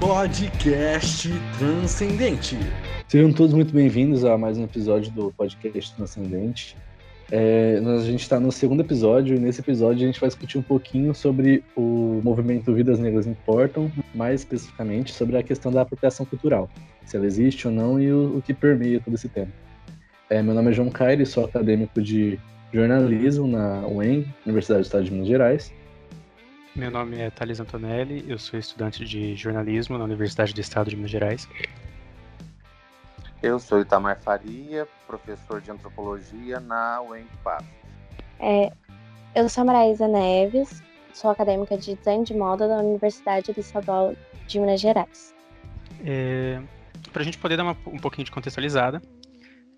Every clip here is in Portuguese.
Podcast Transcendente. Sejam todos muito bem-vindos a mais um episódio do Podcast Transcendente. É, a gente está no segundo episódio e nesse episódio a gente vai discutir um pouquinho sobre o movimento Vidas Negras Importam, mais especificamente sobre a questão da apropriação cultural, se ela existe ou não e o, o que permeia todo esse tema. É, meu nome é João Caire, sou acadêmico de jornalismo na UEM, Universidade do Estado de Minas Gerais. Meu nome é Thales Antonelli, eu sou estudante de jornalismo na Universidade do Estado de Minas Gerais. Eu sou Itamar Faria, professor de antropologia na UEMPAS. É, eu sou a Maraísa Neves, sou acadêmica de design de moda da Universidade do Estadual de Minas Gerais. É, Para a gente poder dar uma, um pouquinho de contextualizada,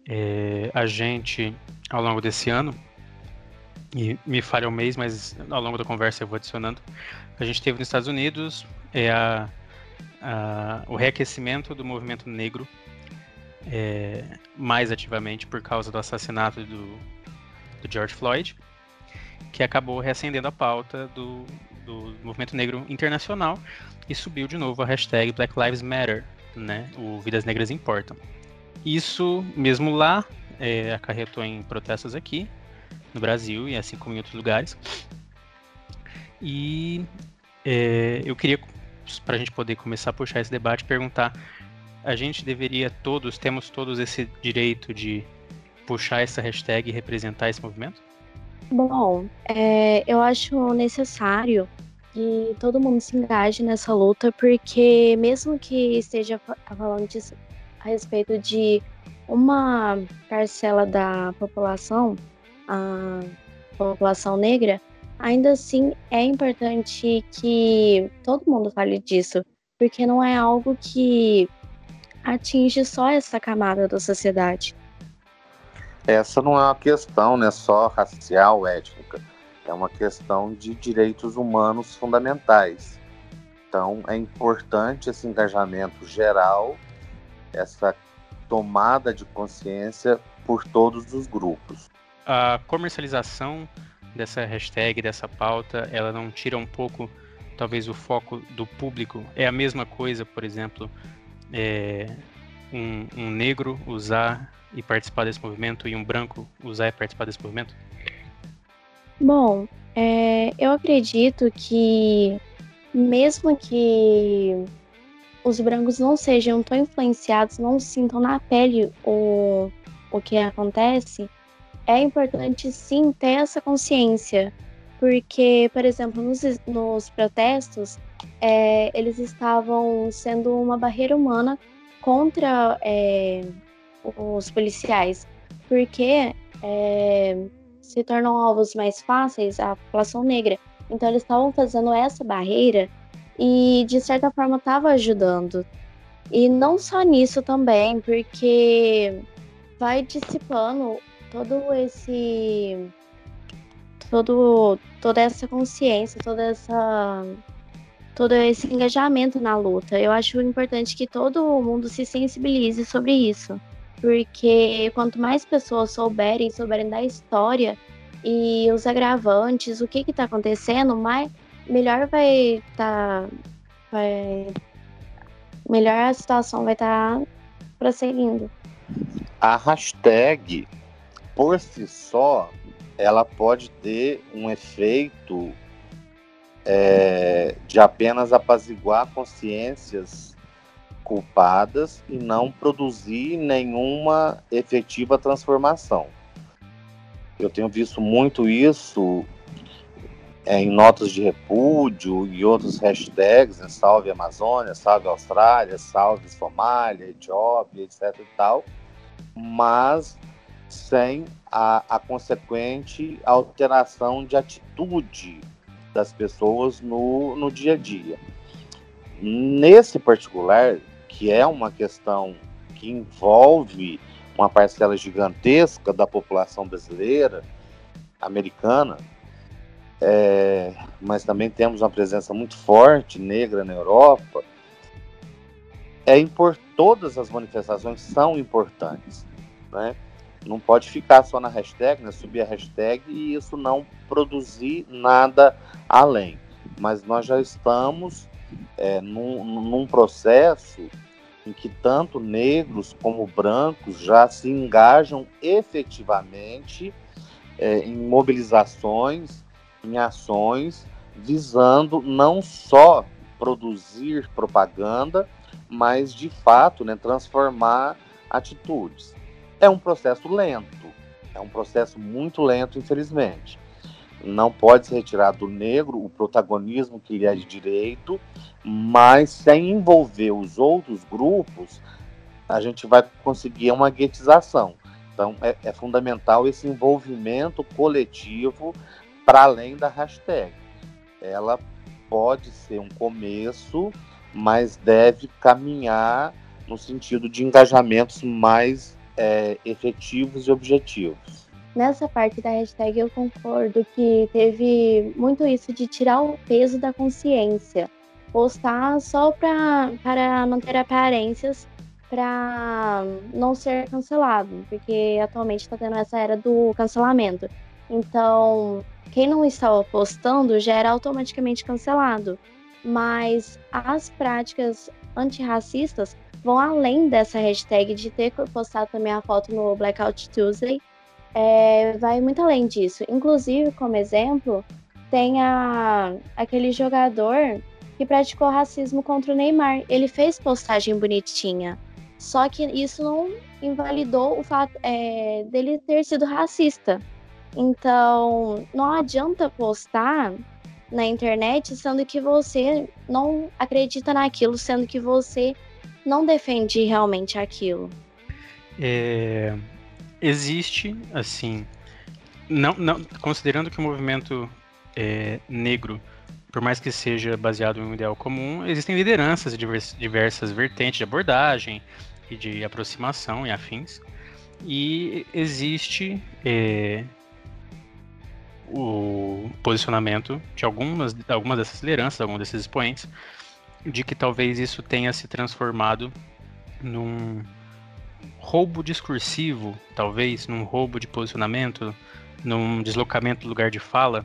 é, a gente, ao longo desse ano, e me falha o mês, mas ao longo da conversa eu vou adicionando. A gente teve nos Estados Unidos é a, a, o reaquecimento do movimento negro é, mais ativamente por causa do assassinato do, do, George Floyd, que acabou reacendendo a pauta do, do movimento negro internacional e subiu de novo a hashtag Black Lives Matter, né? O Vidas Negras Importam. Isso, mesmo lá, é, acarretou em protestos aqui, no Brasil e assim como em outros lugares. E é, eu queria, para a gente poder começar a puxar esse debate, perguntar: a gente deveria todos, temos todos esse direito de puxar essa hashtag e representar esse movimento? Bom, é, eu acho necessário que todo mundo se engaje nessa luta, porque mesmo que esteja falando a respeito de uma parcela da população, a população negra, ainda assim é importante que todo mundo fale disso, porque não é algo que atinge só essa camada da sociedade. Essa não é uma questão né, só racial, étnica, é uma questão de direitos humanos fundamentais. Então é importante esse engajamento geral, essa tomada de consciência por todos os grupos a comercialização dessa hashtag, dessa pauta, ela não tira um pouco, talvez, o foco do público? É a mesma coisa, por exemplo, é, um, um negro usar e participar desse movimento e um branco usar e participar desse movimento? Bom, é, eu acredito que mesmo que os brancos não sejam tão influenciados, não sintam na pele o, o que acontece, é importante sim ter essa consciência, porque, por exemplo, nos, nos protestos, é, eles estavam sendo uma barreira humana contra é, os policiais, porque é, se tornam alvos mais fáceis a população negra. Então, eles estavam fazendo essa barreira e, de certa forma, estava ajudando. E não só nisso também, porque vai dissipando todo esse todo toda essa consciência, toda essa todo esse engajamento na luta. Eu acho importante que todo mundo se sensibilize sobre isso, porque quanto mais pessoas souberem, souberem da história e os agravantes, o que está acontecendo, mais melhor vai estar, tá, vai melhor a situação vai estar tá prosseguindo. A hashtag por si só, ela pode ter um efeito é, de apenas apaziguar consciências culpadas e não produzir nenhuma efetiva transformação. Eu tenho visto muito isso é, em notas de repúdio e outros hashtags, né, salve Amazônia, salve Austrália, salve Somália, Etiópia, etc e tal, mas sem a, a consequente alteração de atitude das pessoas no, no dia a dia. Nesse particular, que é uma questão que envolve uma parcela gigantesca da população brasileira, americana, é, mas também temos uma presença muito forte negra na Europa. É impor, todas as manifestações são importantes, né? Não pode ficar só na hashtag, né? Subir a hashtag e isso não produzir nada além. Mas nós já estamos é, num, num processo em que tanto negros como brancos já se engajam efetivamente é, em mobilizações, em ações, visando não só produzir propaganda, mas de fato né, transformar atitudes. É um processo lento, é um processo muito lento, infelizmente. Não pode se retirar do negro o protagonismo que lhe é de direito, mas sem envolver os outros grupos, a gente vai conseguir uma guetização. Então, é, é fundamental esse envolvimento coletivo para além da hashtag. Ela pode ser um começo, mas deve caminhar no sentido de engajamentos mais é, efetivos e objetivos. Nessa parte da hashtag eu concordo que teve muito isso de tirar o peso da consciência. Postar só pra, para manter aparências para não ser cancelado, porque atualmente está tendo essa era do cancelamento. Então, quem não estava postando já era automaticamente cancelado. Mas as práticas antirracistas vão além dessa hashtag de ter postado também a foto no Blackout Tuesday é, vai muito além disso. Inclusive, como exemplo, tem a, aquele jogador que praticou racismo contra o Neymar. Ele fez postagem bonitinha. Só que isso não invalidou o fato é, dele ter sido racista. Então, não adianta postar na internet sendo que você não acredita naquilo, sendo que você não defende realmente aquilo. É, existe, assim, não, não, considerando que o movimento é, negro, por mais que seja baseado em um ideal comum, existem lideranças de diversas, diversas vertentes de abordagem e de aproximação e afins. E existe é, o posicionamento de algumas, algumas dessas lideranças, alguns desses expoentes, de que talvez isso tenha se transformado num roubo discursivo, talvez, num roubo de posicionamento, num deslocamento do lugar de fala,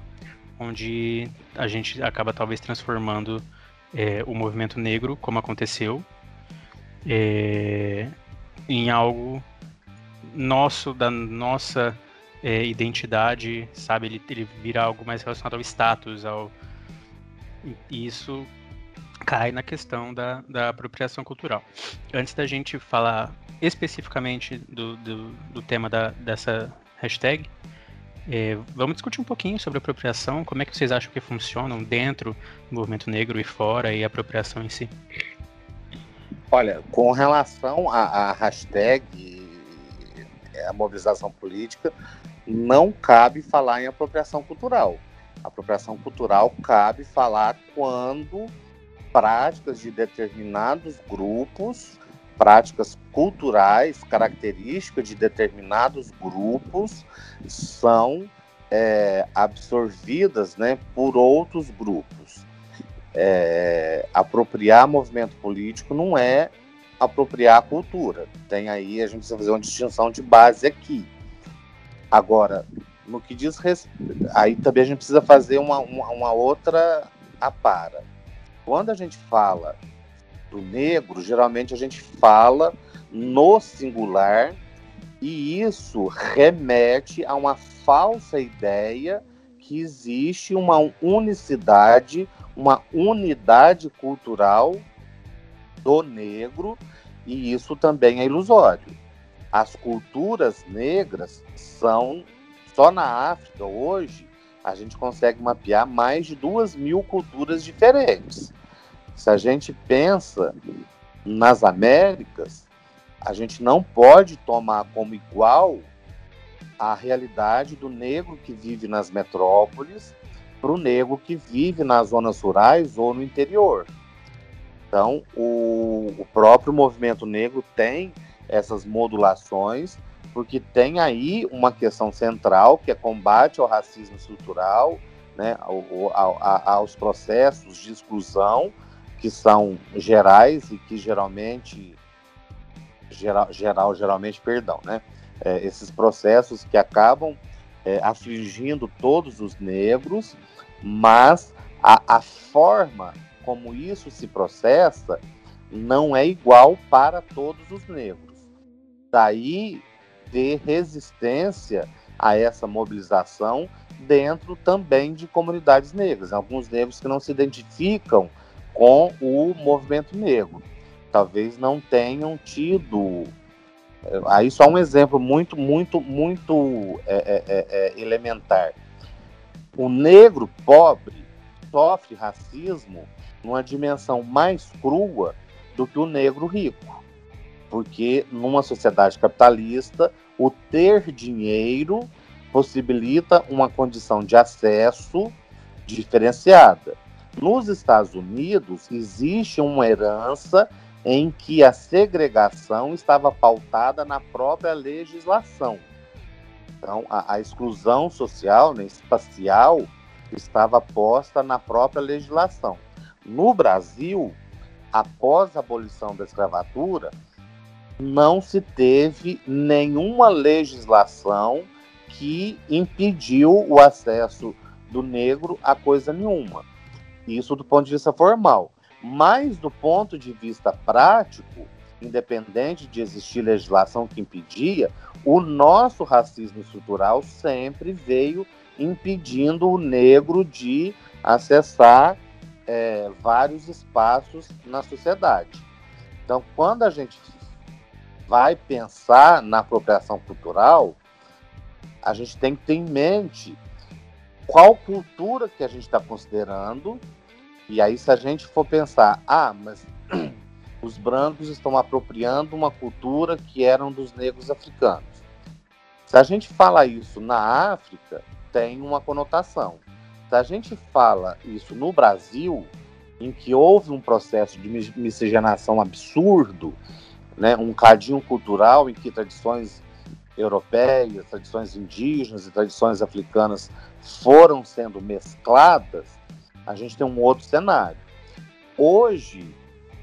onde a gente acaba talvez transformando é, o movimento negro, como aconteceu, é, em algo nosso, da nossa é, identidade, sabe? Ele, ele vira algo mais relacionado ao status, ao... Isso cai na questão da, da apropriação cultural. Antes da gente falar especificamente do, do, do tema da, dessa hashtag, é, vamos discutir um pouquinho sobre apropriação, como é que vocês acham que funcionam dentro do movimento negro e fora, e a apropriação em si. Olha, com relação à hashtag, a mobilização política, não cabe falar em apropriação cultural. apropriação cultural cabe falar quando práticas de determinados grupos práticas culturais, características de determinados grupos, são é, absorvidas né, por outros grupos. É, apropriar movimento político não é apropriar a cultura. Tem aí, a gente precisa fazer uma distinção de base aqui. Agora, no que diz respeito, aí também a gente precisa fazer uma, uma, uma outra apara. Quando a gente fala do negro, geralmente a gente fala no singular e isso remete a uma falsa ideia que existe uma unicidade, uma unidade cultural do negro e isso também é ilusório. As culturas negras são só na África hoje a gente consegue mapear mais de duas mil culturas diferentes. Se a gente pensa nas Américas, a gente não pode tomar como igual a realidade do negro que vive nas metrópoles para o negro que vive nas zonas rurais ou no interior. Então, o, o próprio movimento negro tem essas modulações, porque tem aí uma questão central, que é combate ao racismo estrutural, né, ao, ao, aos processos de exclusão, que são gerais e que geralmente geral, geral geralmente perdão né é, esses processos que acabam é, afligindo todos os negros mas a, a forma como isso se processa não é igual para todos os negros. Daí ter resistência a essa mobilização dentro também de comunidades negras. Alguns negros que não se identificam com o movimento negro. Talvez não tenham tido. Eh, aí só um exemplo muito, muito, muito é, é, é, elementar. O negro pobre sofre racismo numa dimensão mais crua do que o negro rico. Porque numa sociedade capitalista, o ter dinheiro possibilita uma condição de acesso diferenciada. Nos Estados Unidos, existe uma herança em que a segregação estava pautada na própria legislação. Então, a, a exclusão social, né, espacial, estava posta na própria legislação. No Brasil, após a abolição da escravatura, não se teve nenhuma legislação que impediu o acesso do negro a coisa nenhuma. Isso do ponto de vista formal. Mas do ponto de vista prático, independente de existir legislação que impedia, o nosso racismo estrutural sempre veio impedindo o negro de acessar é, vários espaços na sociedade. Então, quando a gente vai pensar na apropriação cultural, a gente tem que ter em mente qual cultura que a gente está considerando. E aí, se a gente for pensar, ah, mas os brancos estão apropriando uma cultura que eram dos negros africanos. Se a gente fala isso na África, tem uma conotação. Se a gente fala isso no Brasil, em que houve um processo de miscigenação absurdo, né, um cadinho cultural em que tradições europeias, tradições indígenas e tradições africanas foram sendo mescladas, a gente tem um outro cenário. Hoje,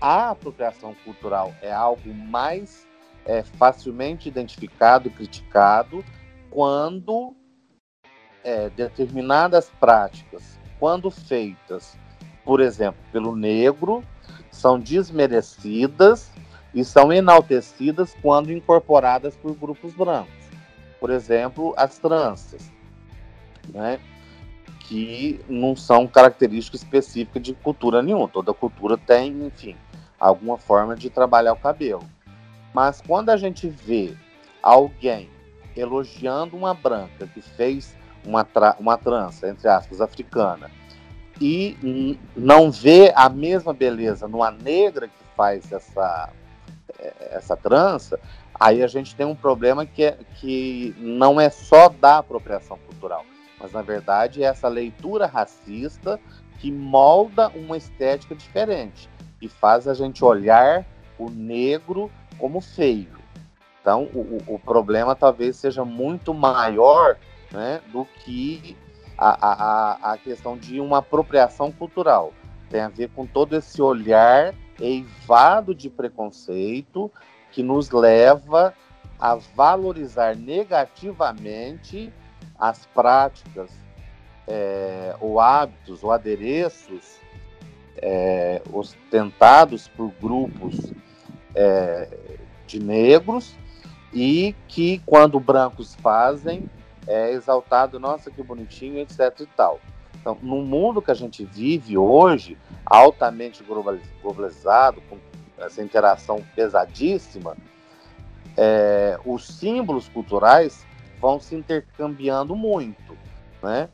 a apropriação cultural é algo mais é, facilmente identificado e criticado quando é, determinadas práticas, quando feitas, por exemplo, pelo negro, são desmerecidas e são enaltecidas quando incorporadas por grupos brancos. Por exemplo, as tranças, né? que não são características específicas de cultura nenhuma. Toda cultura tem, enfim, alguma forma de trabalhar o cabelo. Mas quando a gente vê alguém elogiando uma branca que fez uma, tra uma trança, entre aspas, africana, e não vê a mesma beleza numa negra que faz essa essa trança, aí a gente tem um problema que, é, que não é só da apropriação cultural, mas na verdade é essa leitura racista que molda uma estética diferente e faz a gente olhar o negro como feio. Então, o, o problema talvez seja muito maior né, do que a, a, a questão de uma apropriação cultural. Tem a ver com todo esse olhar eivado de preconceito que nos leva a valorizar negativamente as práticas é, ou hábitos ou adereços é, ostentados por grupos é, de negros e que quando brancos fazem é exaltado, nossa que bonitinho, etc e tal. Então, no mundo que a gente vive hoje, altamente globalizado, com essa interação pesadíssima, é, os símbolos culturais vão se intercambiando muito, né?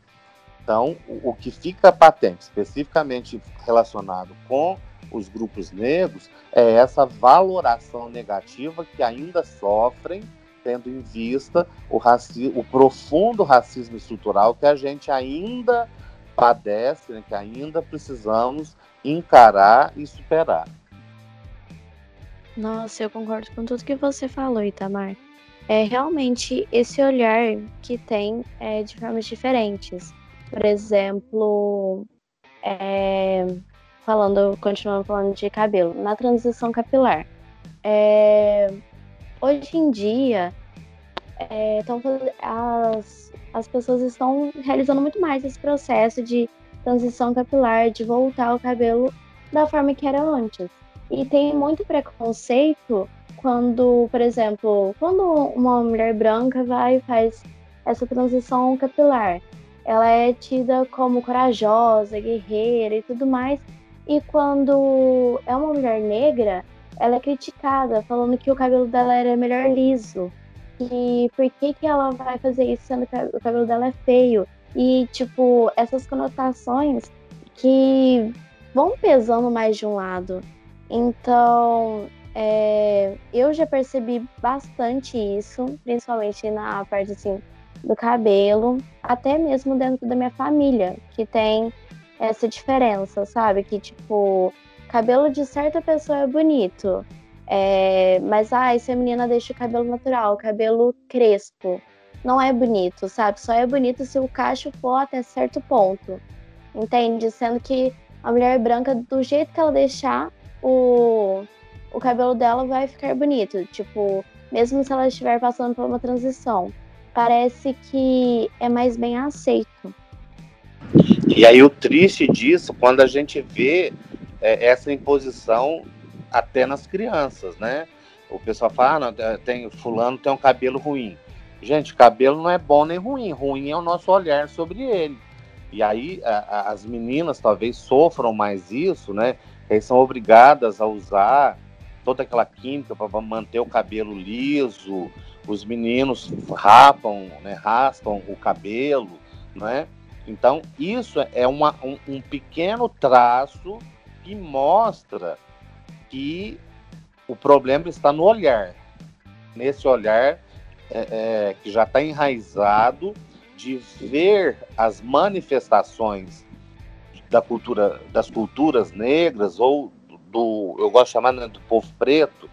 Então, o, o, que fica patente, especificamente relacionado com os grupos negros, é essa valoração negativa que ainda sofrem, tendo em vista o, raci o profundo racismo estrutural que a gente ainda padece, né, que ainda precisamos encarar e superar. Nossa, eu concordo com tudo que você falou, Itamar. É realmente esse olhar que tem é, de formas diferentes. Por exemplo, é, falando, continuando falando de cabelo, na transição capilar. É, hoje em dia, é, então, as, as pessoas estão realizando muito mais esse processo de transição capilar, de voltar o cabelo da forma que era antes. E tem muito preconceito quando, por exemplo, quando uma mulher branca vai e faz essa transição capilar, ela é tida como corajosa, guerreira e tudo mais. E quando é uma mulher negra, ela é criticada, falando que o cabelo dela era melhor liso. E por que, que ela vai fazer isso sendo que o cabelo dela é feio? E, tipo, essas conotações que vão pesando mais de um lado. Então, é, eu já percebi bastante isso, principalmente na parte assim do cabelo, até mesmo dentro da minha família, que tem essa diferença, sabe? Que tipo, cabelo de certa pessoa é bonito, é, mas ah, se a menina deixa o cabelo natural, cabelo crespo, não é bonito, sabe? Só é bonito se o cacho for até certo ponto, entende? Sendo que a mulher branca, do jeito que ela deixar, o o cabelo dela vai ficar bonito. Tipo, mesmo se ela estiver passando por uma transição. Parece que é mais bem aceito. E aí o triste disso, quando a gente vê é, essa imposição até nas crianças, né? O pessoal fala, ah, tem, fulano tem um cabelo ruim. Gente, cabelo não é bom nem ruim. Ruim é o nosso olhar sobre ele. E aí a, a, as meninas talvez sofram mais isso, né? Eles são obrigadas a usar toda aquela química para manter o cabelo liso, os meninos rapam, né, raspam o cabelo, né? Então, isso é uma, um, um pequeno traço que mostra que o problema está no olhar. Nesse olhar é, é, que já está enraizado de ver as manifestações da cultura, das culturas negras ou do, eu gosto de chamar né, do povo preto,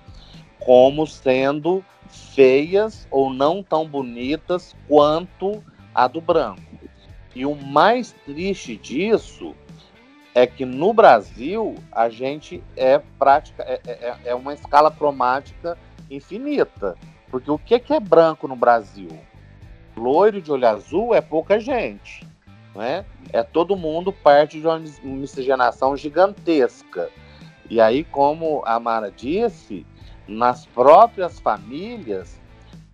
como sendo feias ou não tão bonitas quanto a do branco. E o mais triste disso é que no Brasil a gente é prática, é, é, é uma escala cromática infinita. Porque o que, que é branco no Brasil? Loiro de olho azul é pouca gente. Né? É todo mundo parte de uma miscigenação gigantesca. E aí, como a Mara disse, nas próprias famílias,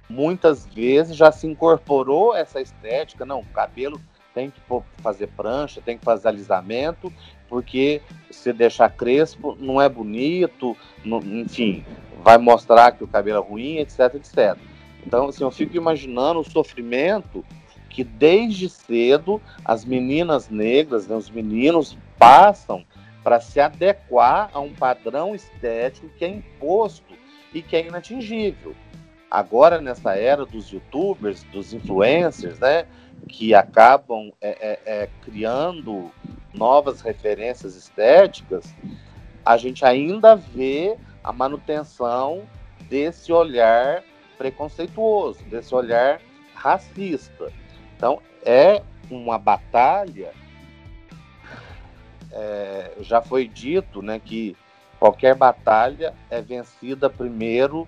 muitas vezes já se incorporou essa estética. Não, cabelo tem que fazer prancha, tem que fazer alisamento, porque se deixar crespo não é bonito, não, enfim, vai mostrar que o cabelo é ruim, etc, etc. Então, assim, eu fico imaginando o sofrimento que desde cedo as meninas negras, né, os meninos passam para se adequar a um padrão estético que é imposto e que é inatingível. Agora, nessa era dos youtubers, dos influencers, né, que acabam é, é, é, criando novas referências estéticas, a gente ainda vê a manutenção desse olhar preconceituoso, desse olhar racista. Então, é uma batalha é, já foi dito né, que qualquer batalha é vencida primeiro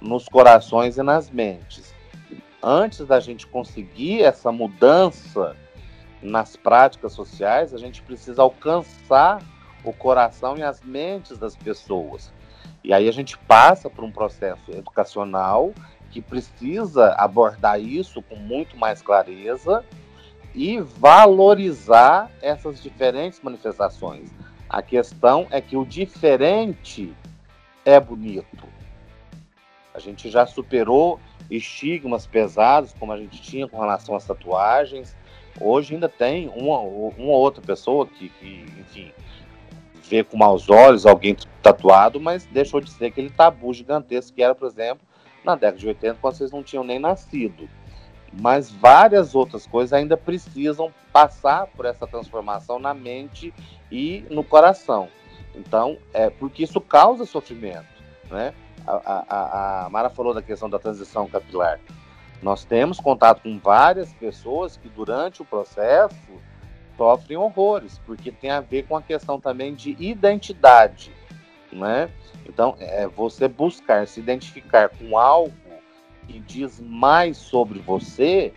nos corações e nas mentes. Antes da gente conseguir essa mudança nas práticas sociais, a gente precisa alcançar o coração e as mentes das pessoas. E aí a gente passa por um processo educacional que precisa abordar isso com muito mais clareza e valorizar essas diferentes manifestações. A questão é que o diferente é bonito. A gente já superou estigmas pesados, como a gente tinha com relação às tatuagens. Hoje ainda tem uma, uma outra pessoa que, que, enfim, vê com maus olhos alguém tatuado, mas deixou de ser aquele tabu gigantesco que era, por exemplo, na década de 80, quando vocês não tinham nem nascido mas várias outras coisas ainda precisam passar por essa transformação na mente e no coração. Então, é porque isso causa sofrimento, né? A, a, a Mara falou da questão da transição capilar. Nós temos contato com várias pessoas que durante o processo sofrem horrores, porque tem a ver com a questão também de identidade, né? Então, é você buscar se identificar com algo que diz mais sobre você,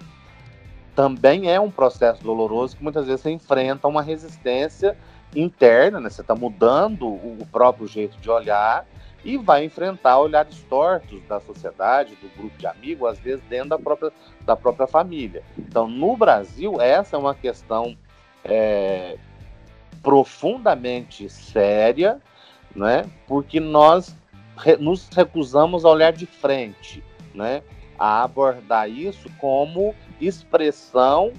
também é um processo doloroso que muitas vezes você enfrenta uma resistência interna, né? Você está mudando o próprio jeito de olhar e vai enfrentar olhares tortos da sociedade, do grupo de amigos, às vezes dentro da própria, da própria família. Então, no Brasil, essa é uma questão é, profundamente séria, né? porque nós re, nos recusamos a olhar de frente, né? a abordar isso como expressão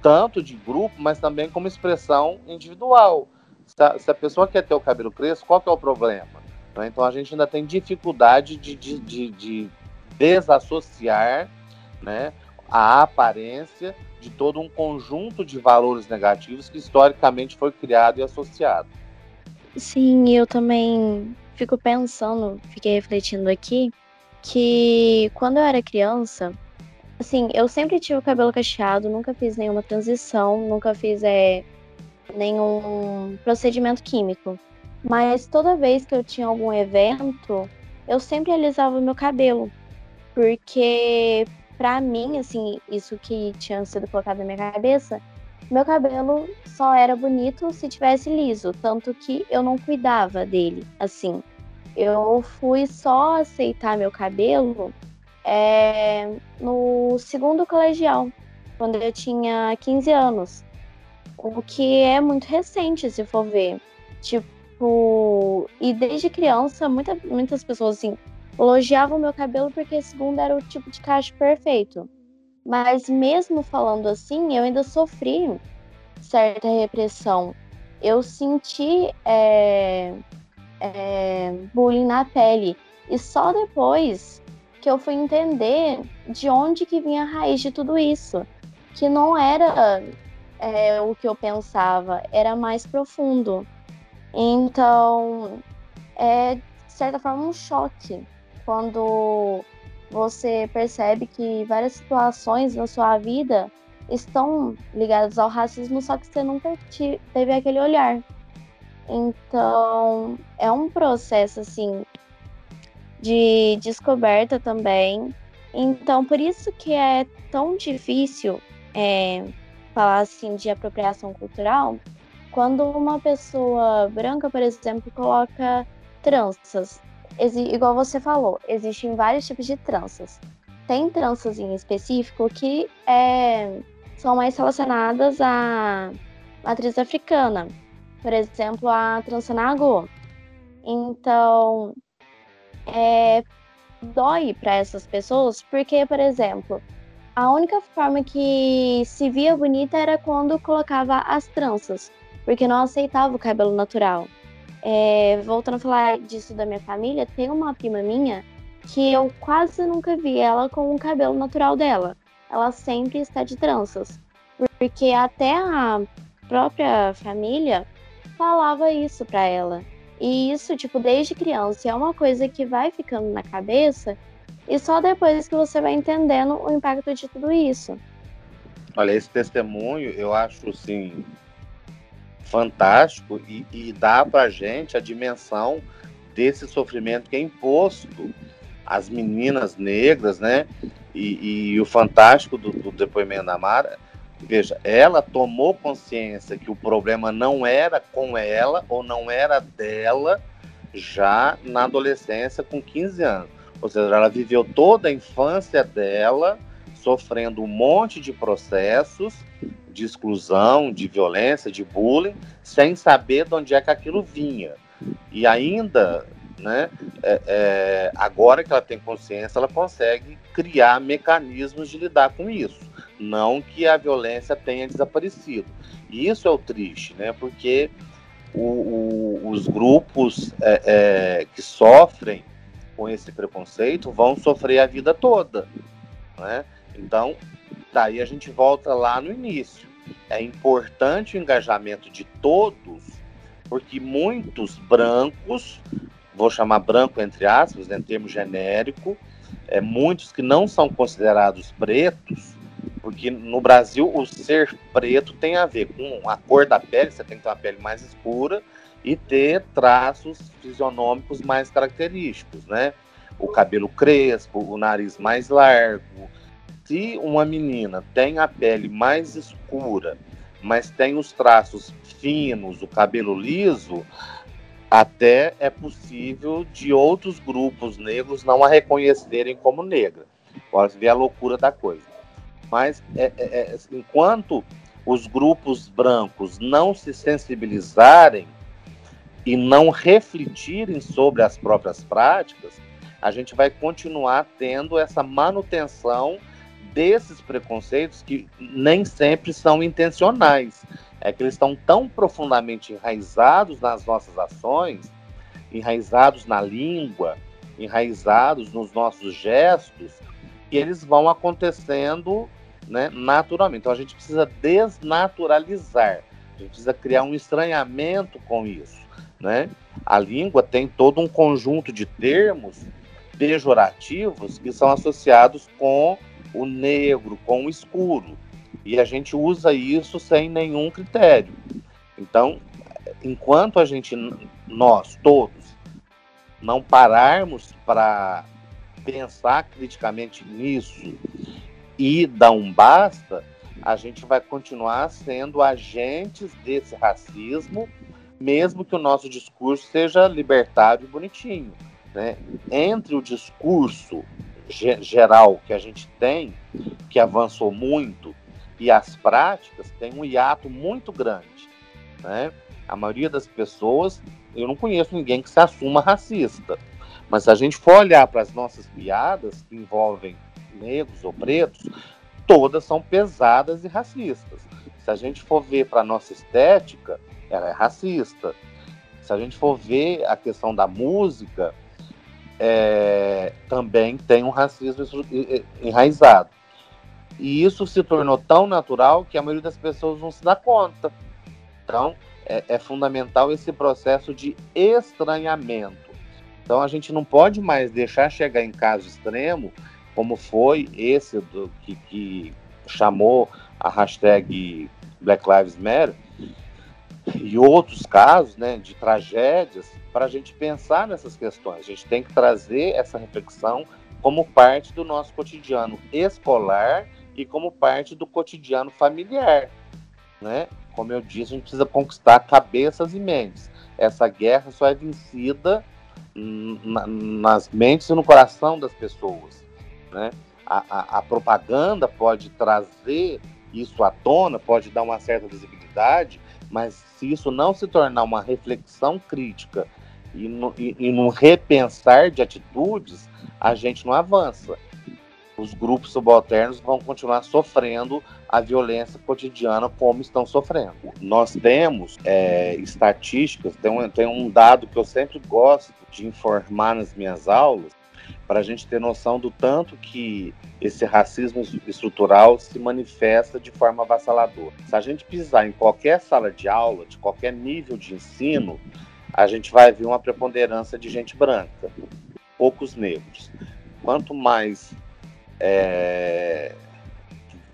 tanto de grupo, mas também como expressão individual. Se a, se a pessoa quer ter o cabelo crespo, qual que é o problema? Né? Então a gente ainda tem dificuldade de, de, de, de desassociar né, a aparência de todo um conjunto de valores negativos que historicamente foi criado e associado. Sim, eu também fico pensando, fiquei refletindo aqui, que quando eu era criança, assim, eu sempre tive o cabelo cacheado, nunca fiz nenhuma transição, nunca fiz é, nenhum procedimento químico. Mas toda vez que eu tinha algum evento, eu sempre alisava o meu cabelo. Porque, pra mim, assim, isso que tinha sido colocado na minha cabeça, meu cabelo só era bonito se tivesse liso. Tanto que eu não cuidava dele, assim. Eu fui só aceitar meu cabelo é, no segundo colegial, quando eu tinha 15 anos. O que é muito recente, se for ver. Tipo, Tipo, e desde criança, muita, muitas pessoas, assim, elogiavam meu cabelo porque, segundo, era o tipo de cacho perfeito. Mas mesmo falando assim, eu ainda sofri certa repressão. Eu senti é, é, bullying na pele. E só depois que eu fui entender de onde que vinha a raiz de tudo isso. Que não era é, o que eu pensava, era mais profundo. Então, é de certa forma um choque quando você percebe que várias situações na sua vida estão ligadas ao racismo, só que você nunca teve aquele olhar. Então, é um processo assim de descoberta também. Então, por isso que é tão difícil é, falar assim de apropriação cultural, quando uma pessoa branca, por exemplo, coloca tranças, igual você falou, existem vários tipos de tranças. Tem tranças em específico que é, são mais relacionadas à matriz africana. Por exemplo, a trança nagô. Então, é, dói para essas pessoas porque, por exemplo, a única forma que se via bonita era quando colocava as tranças porque não aceitava o cabelo natural. É, voltando a falar disso da minha família, tem uma prima minha que eu quase nunca vi ela com o cabelo natural dela. Ela sempre está de tranças. Porque até a própria família falava isso para ela. E isso, tipo, desde criança, é uma coisa que vai ficando na cabeça e só depois que você vai entendendo o impacto de tudo isso. Olha, esse testemunho eu acho, assim, fantástico e, e dá para gente a dimensão desse sofrimento que é imposto às meninas negras, né? E, e o fantástico do, do, depoimento da Mara, veja, ela tomou consciência que o problema não era com ela ou não era dela já na adolescência com 15 anos. Ou seja, ela viveu toda a infância dela sofrendo um monte de processos de exclusão, de violência, de bullying, sem saber de onde é que aquilo vinha. E ainda, né, é, é, agora que ela tem consciência, ela consegue criar mecanismos de lidar com isso. Não que a violência tenha desaparecido. E isso é o triste, né, porque o, o, os grupos é, é que sofrem com esse preconceito vão sofrer a vida toda. Né? Então, daí a gente volta lá no início. É importante o engajamento de todos, porque muitos brancos, vou chamar branco entre aspas, né, em termo genérico, é, muitos que não são considerados pretos, porque no Brasil o ser preto tem a ver com a cor da pele, você tem que ter uma pele mais escura e ter traços fisionômicos mais característicos, né? O cabelo crespo, o nariz mais largo, se uma menina tem a pele mais escura, mas tem os traços finos, o cabelo liso, até é possível de outros grupos negros não a reconhecerem como negra. Pode ver a loucura da coisa. Mas é, é, é, enquanto os grupos brancos não se sensibilizarem e não refletirem sobre as próprias práticas, a gente vai continuar tendo essa manutenção desses preconceitos que nem sempre são intencionais. É que eles estão tão profundamente enraizados nas nossas ações, enraizados na língua, enraizados nos nossos gestos, que eles vão acontecendo né, naturalmente. Então a gente precisa desnaturalizar, a gente precisa criar um estranhamento com isso. Né? A língua tem todo um conjunto de termos pejorativos que são associados com o negro, com o escuro. E a gente usa isso sem nenhum critério. Então, enquanto a gente, nós todos, não pararmos para pensar criticamente nisso e dar um basta, a gente vai continuar sendo agentes desse racismo, mesmo que o nosso discurso seja libertário e bonitinho. Né? Entre o discurso geral que a gente tem, que avançou muito, e as práticas, tem um hiato muito grande. Né? A maioria das pessoas, eu não conheço ninguém que se assuma racista. Mas se a gente for olhar para as nossas piadas que envolvem negros ou pretos, todas são pesadas e racistas. Se a gente for ver para a nossa estética, ela é racista. Se a gente for ver a questão da música, é, também tem um racismo enraizado. E isso se tornou tão natural que a maioria das pessoas não se dá conta. Então, é, é fundamental esse processo de estranhamento. Então, a gente não pode mais deixar chegar em caso extremo, como foi esse do, que, que chamou a hashtag Black Lives Matter, e outros casos né, de tragédias para a gente pensar nessas questões. A gente tem que trazer essa reflexão como parte do nosso cotidiano escolar e como parte do cotidiano familiar. Né? Como eu disse, a gente precisa conquistar cabeças e mentes. Essa guerra só é vencida na, nas mentes e no coração das pessoas. Né? A, a, a propaganda pode trazer isso à tona, pode dar uma certa visibilidade, mas se isso não se tornar uma reflexão crítica e, no, e, e no repensar de atitudes, a gente não avança. Os grupos subalternos vão continuar sofrendo a violência cotidiana como estão sofrendo. Nós temos é, estatísticas, tem um, tem um dado que eu sempre gosto de informar nas minhas aulas, para a gente ter noção do tanto que esse racismo estrutural se manifesta de forma avassaladora. Se a gente pisar em qualquer sala de aula, de qualquer nível de ensino, a gente vai ver uma preponderância de gente branca, poucos negros. Quanto mais é,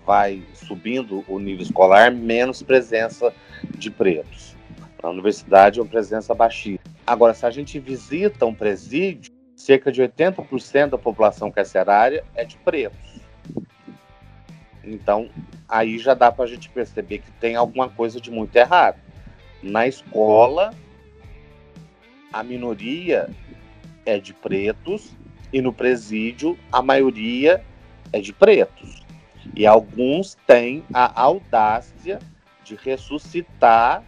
vai subindo o nível escolar, menos presença de pretos. Na universidade é uma presença baixíssima. Agora, se a gente visita um presídio, cerca de 80% da população carcerária é de pretos. Então, aí já dá para a gente perceber que tem alguma coisa de muito errado. Na escola, a minoria é de pretos e no presídio a maioria é de pretos. E alguns têm a audácia de ressuscitar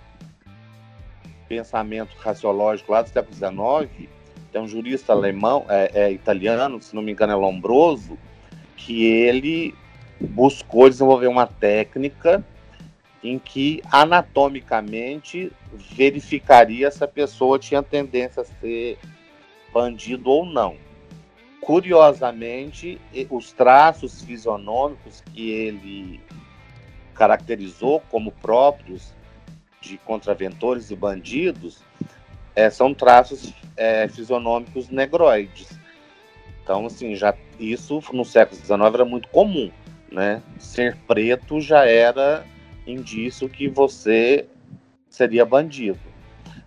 pensamento raciológico lá do século XIX tem um jurista alemão, é, é, italiano, se não me engano é Lombroso, que ele buscou desenvolver uma técnica em que anatomicamente verificaria se a pessoa tinha tendência a ser bandido ou não. Curiosamente, os traços fisionômicos que ele caracterizou como próprios de contraventores e bandidos é, são traços é, fisionômicos negroides. Então, assim, já isso no século XIX era muito comum, né? Ser preto já era indício que você seria bandido.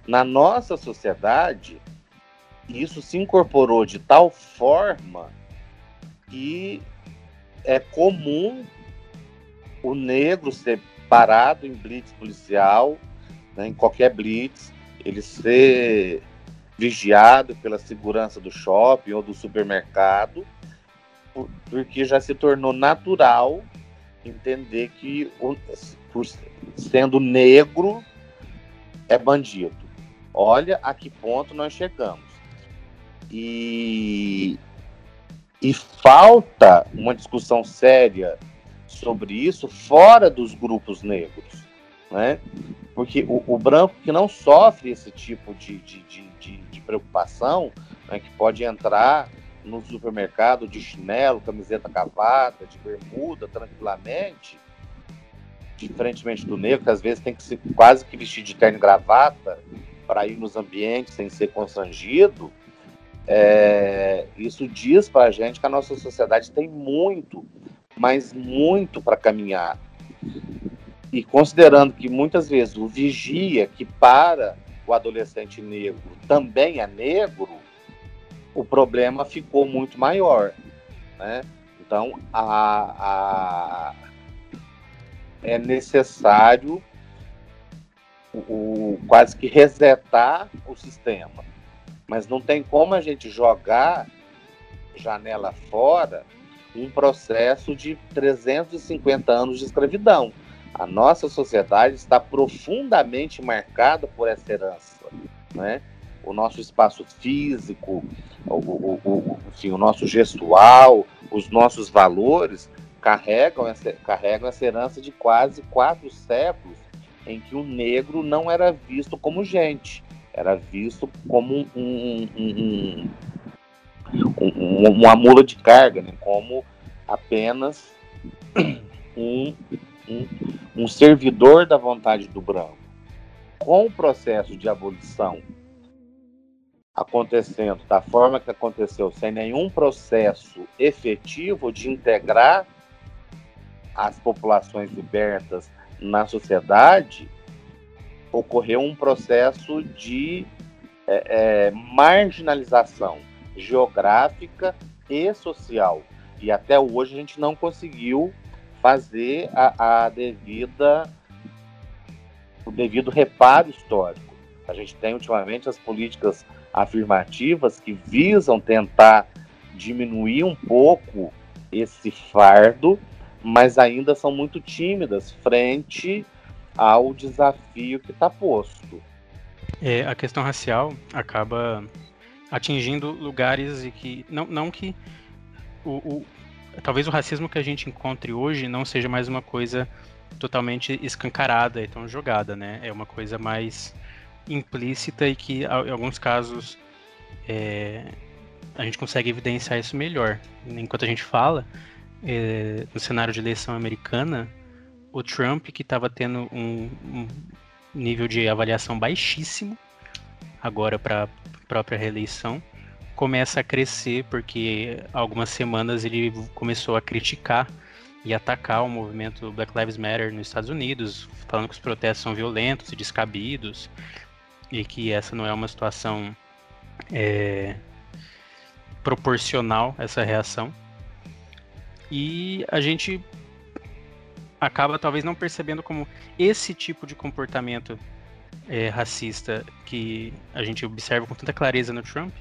Na nossa sociedade, isso se incorporou de tal forma que é comum o negro ser parado em blitz policial, né, em qualquer blitz, ele ser vigiado pela segurança do shopping ou do supermercado, porque já se tornou natural entender que, por sendo negro, é bandido. Olha a que ponto nós chegamos. E, e falta uma discussão séria sobre isso fora dos grupos negros, né? Porque o, o branco que não sofre esse tipo de, de, de, de, de preocupação, né, que pode entrar no supermercado de chinelo, camiseta cavada, de bermuda, tranquilamente, diferentemente do negro, que às vezes tem que ser quase que vestir de terno e gravata para ir nos ambientes sem ser constrangido, é, isso diz para a gente que a nossa sociedade tem muito, mas muito para caminhar. E considerando que muitas vezes o vigia que para o adolescente negro também é negro, o problema ficou muito maior. Né? Então, a, a, é necessário o, o, quase que resetar o sistema. Mas não tem como a gente jogar janela fora um processo de 350 anos de escravidão. A nossa sociedade está profundamente marcada por essa herança, né? O nosso espaço físico, o, o, o, enfim, o nosso gestual, os nossos valores carregam essa, carregam essa herança de quase quatro séculos em que o negro não era visto como gente, era visto como um, um, um, uma mula de carga, né? como apenas um, um servidor da vontade do branco. Com o processo de abolição acontecendo da forma que aconteceu, sem nenhum processo efetivo de integrar as populações libertas na sociedade, ocorreu um processo de é, é, marginalização geográfica e social. E até hoje a gente não conseguiu fazer a, a devida o devido reparo histórico. A gente tem ultimamente as políticas afirmativas que visam tentar diminuir um pouco esse fardo, mas ainda são muito tímidas frente ao desafio que está posto. É, a questão racial acaba atingindo lugares e que não, não que o, o, talvez o racismo que a gente encontre hoje não seja mais uma coisa totalmente escancarada e tão jogada, né? É uma coisa mais implícita e que em alguns casos é, a gente consegue evidenciar isso melhor. Enquanto a gente fala, é, no cenário de eleição americana, o Trump, que estava tendo um, um, nível de avaliação baixíssimo agora para a própria reeleição, começa a crescer porque algumas semanas ele começou a criticar e atacar o movimento Black Lives Matter nos Estados Unidos, falando que os protestos são violentos e descabidos e que essa não é uma situação é, proporcional essa reação. E a gente acaba talvez não percebendo como esse tipo de comportamento é, racista que a gente observa com tanta clareza no Trump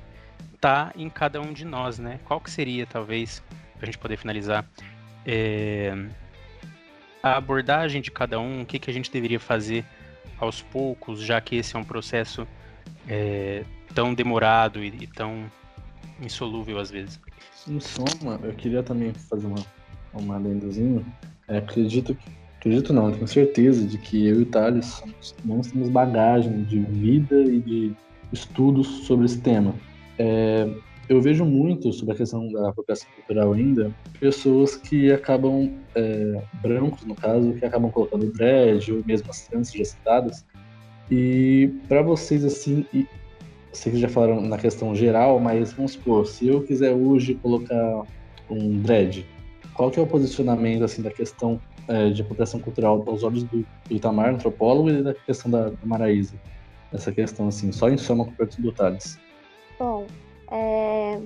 tá em cada um de nós, né? Qual que seria, talvez, para a gente poder finalizar, é, a abordagem de cada um, o que, que a gente deveria fazer aos poucos, já que esse é um processo é, tão demorado e, e, tão insolúvel às vezes. Em soma, eu queria também fazer uma, uma adendozinho. É, acredito acredito não, tenho certeza de que eu e o Thales não temos bagagem de vida e de estudos sobre esse tema. É, eu vejo muito sobre a questão da apropriação cultural ainda, pessoas que acabam, é, brancos no caso, que acabam colocando dread ou mesmo as trans já citadas. E para vocês, assim, e, sei que já falaram na questão geral, mas vamos supor, se eu quiser hoje colocar um dread, qual que é o posicionamento assim da questão é, de apropriação cultural aos olhos do, do Itamar, antropólogo, e da questão da, da Maraísa? Essa questão, assim, só em soma com o do Thales. Bom, é...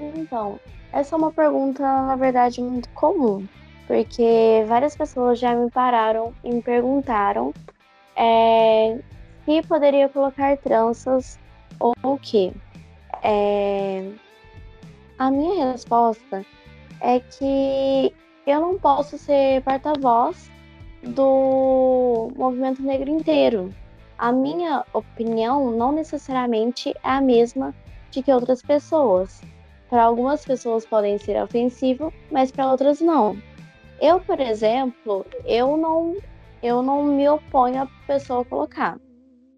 então, essa é uma pergunta, na verdade, muito comum. porque várias pessoas já me pararam e me perguntaram é, se poderia colocar tranças ou o que. É, a minha resposta é que eu não posso ser porta-voz do movimento negro inteiro. A minha opinião não necessariamente é a mesma que outras pessoas. Para algumas pessoas podem ser ofensivo, mas para outras não. Eu, por exemplo, eu não eu não me oponho a pessoa colocar.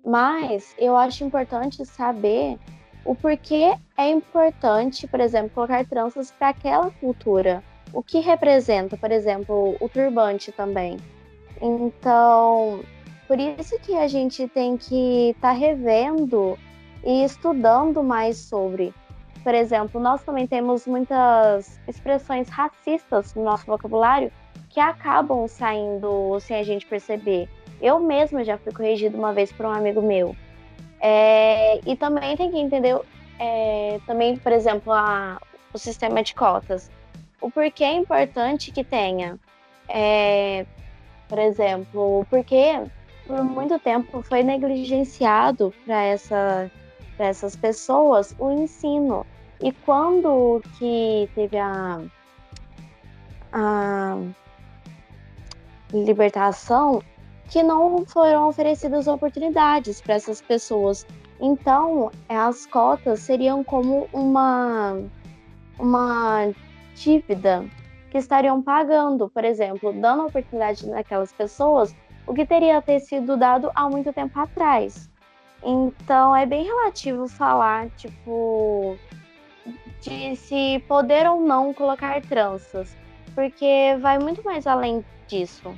Mas eu acho importante saber o porquê é importante, por exemplo, colocar tranças para aquela cultura. O que representa, por exemplo, o turbante também. Então, por isso que a gente tem que estar tá revendo e estudando mais sobre. Por exemplo, nós também temos muitas expressões racistas no nosso vocabulário que acabam saindo sem a gente perceber. Eu mesma já fui corrigida uma vez por um amigo meu. É, e também tem que entender, é, também, por exemplo, a, o sistema de cotas. O porquê é importante que tenha. É, por exemplo, porque por muito tempo foi negligenciado para essa, essas pessoas o ensino. E quando que teve a, a libertação, que não foram oferecidas oportunidades para essas pessoas. Então, as cotas seriam como uma, uma dívida que estariam pagando, por exemplo, dando oportunidade naquelas pessoas, o que teria ter sido dado há muito tempo atrás. Então, é bem relativo falar, tipo, de se poder ou não colocar tranças, porque vai muito mais além disso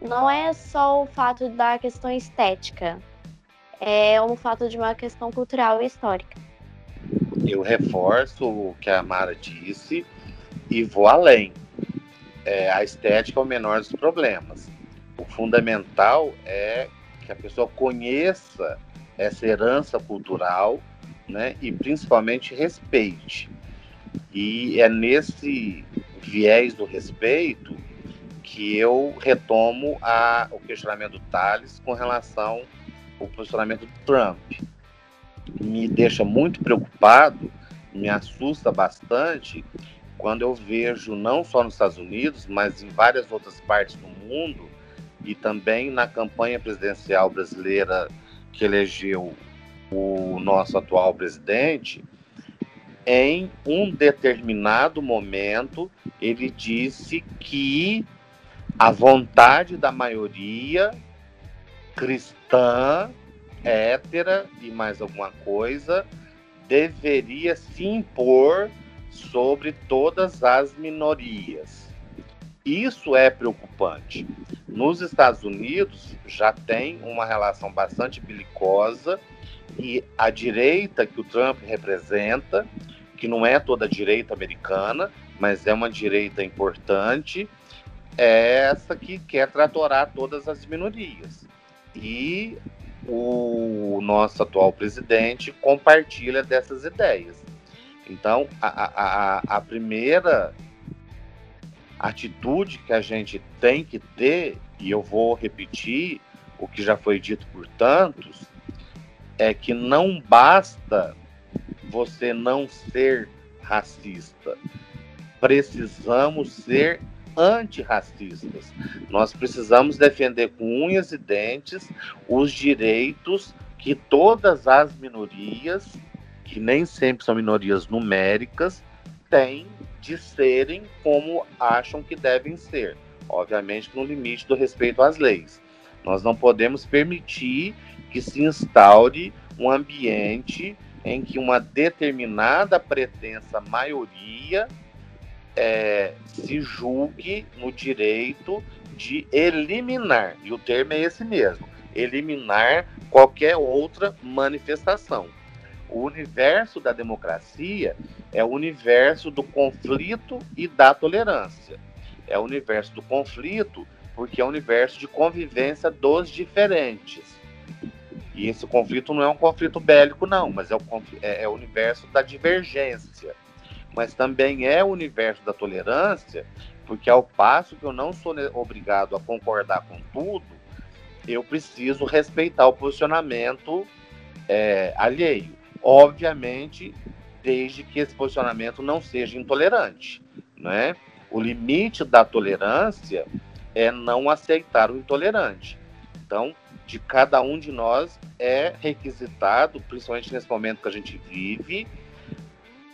não é só o fato da questão estética, é um fato de uma questão cultural e histórica. Eu reforço o que a Mara disse e vou além. É, a estética é o menor dos problemas. O fundamental é que a pessoa conheça essa herança cultural né, e principalmente respeite. E é nesse viés do respeito que eu retomo a, o questionamento do Thales com relação ao posicionamento do Trump. Me deixa muito preocupado, me assusta bastante quando eu vejo, não só nos Estados Unidos, mas em várias outras partes do mundo, e também na campanha presidencial brasileira que elegeu o nosso atual presidente, em um determinado momento, ele disse que a vontade da maioria cristã, hétera e mais alguma coisa deveria se impor sobre todas as minorias. Isso é preocupante. Nos Estados Unidos já tem uma relação bastante belicosa e a direita que o Trump representa, que não é toda a direita americana, mas é uma direita importante, é essa que quer tratorar todas as minorias. E o nosso atual presidente compartilha dessas ideias. Então, a, a, a primeira atitude que a gente tem que ter, e eu vou repetir o que já foi dito por tantos, é que não basta você não ser racista. Precisamos ser antirracistas. Nós precisamos defender com unhas e dentes os direitos que todas as minorias, que nem sempre são minorias numéricas, têm de serem como acham que devem ser. Obviamente, no limite do respeito às leis. Nós não podemos permitir que se instaure um ambiente em que uma determinada pretensa maioria é, se julgue no direito de eliminar, e o termo é esse mesmo, eliminar qualquer outra manifestação. O universo da democracia é o universo do conflito e da tolerância. É o universo do conflito porque é o universo de convivência dos diferentes. E esse conflito não é um conflito bélico, não, mas é o, é, é o universo da divergência mas também é o universo da tolerância, porque ao passo que eu não sou obrigado a concordar com tudo, eu preciso respeitar o posicionamento é, alheio. Obviamente, desde que esse posicionamento não seja intolerante. Né? O limite da tolerância é não aceitar o intolerante. Então, de cada um de nós é requisitado, principalmente nesse momento que a gente vive,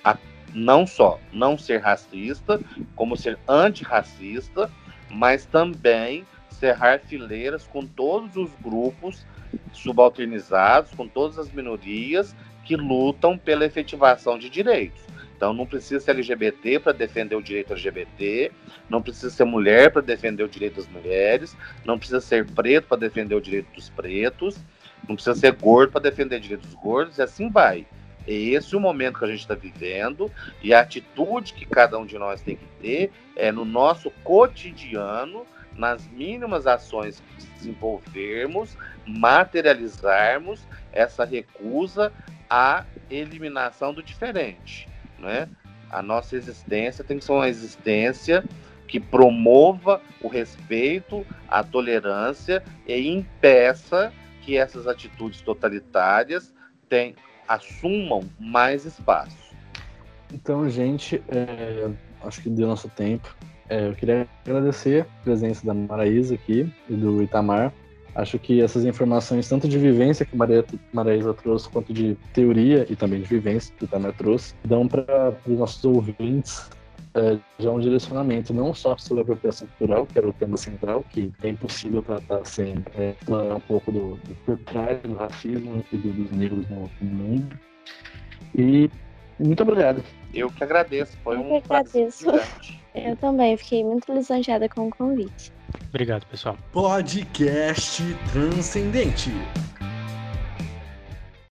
a não só não ser racista, como ser antirracista, mas também cerrar fileiras com todos os grupos subalternizados, com todas as minorias que lutam pela efetivação de direitos. Então não precisa ser LGBT para defender o direito LGBT, não precisa ser mulher para defender o direito das mulheres, não precisa ser preto para defender o direito dos pretos, não precisa ser gordo para defender o direito dos gordos, e assim vai. É esse o momento que a gente está vivendo e a atitude que cada um de nós tem que ter é no nosso cotidiano, nas mínimas ações que desenvolvermos, materializarmos essa recusa à eliminação do diferente. Né? A nossa existência tem que ser uma existência que promova o respeito, a tolerância e impeça que essas atitudes totalitárias tem, assumam mais espaço. Então, gente, é, acho que deu nosso tempo. É, eu queria agradecer a presença da Maraísa aqui e do Itamar. Acho que essas informações, tanto de vivência que a Maraísa trouxe, quanto de teoria e também de vivência que o trouxe, dão para os nossos ouvintes é, já um direcionamento, não só sobre a apropriação cultural, que era o tema central, que é impossível tratar sem é, um pouco do, do por trás do racismo e do, dos negros no, no mundo. E muito obrigado. Eu que agradeço, foi Eu um que agradeço. Eu também, fiquei muito lisonjeada com o convite. Obrigado, pessoal. Podcast Transcendente.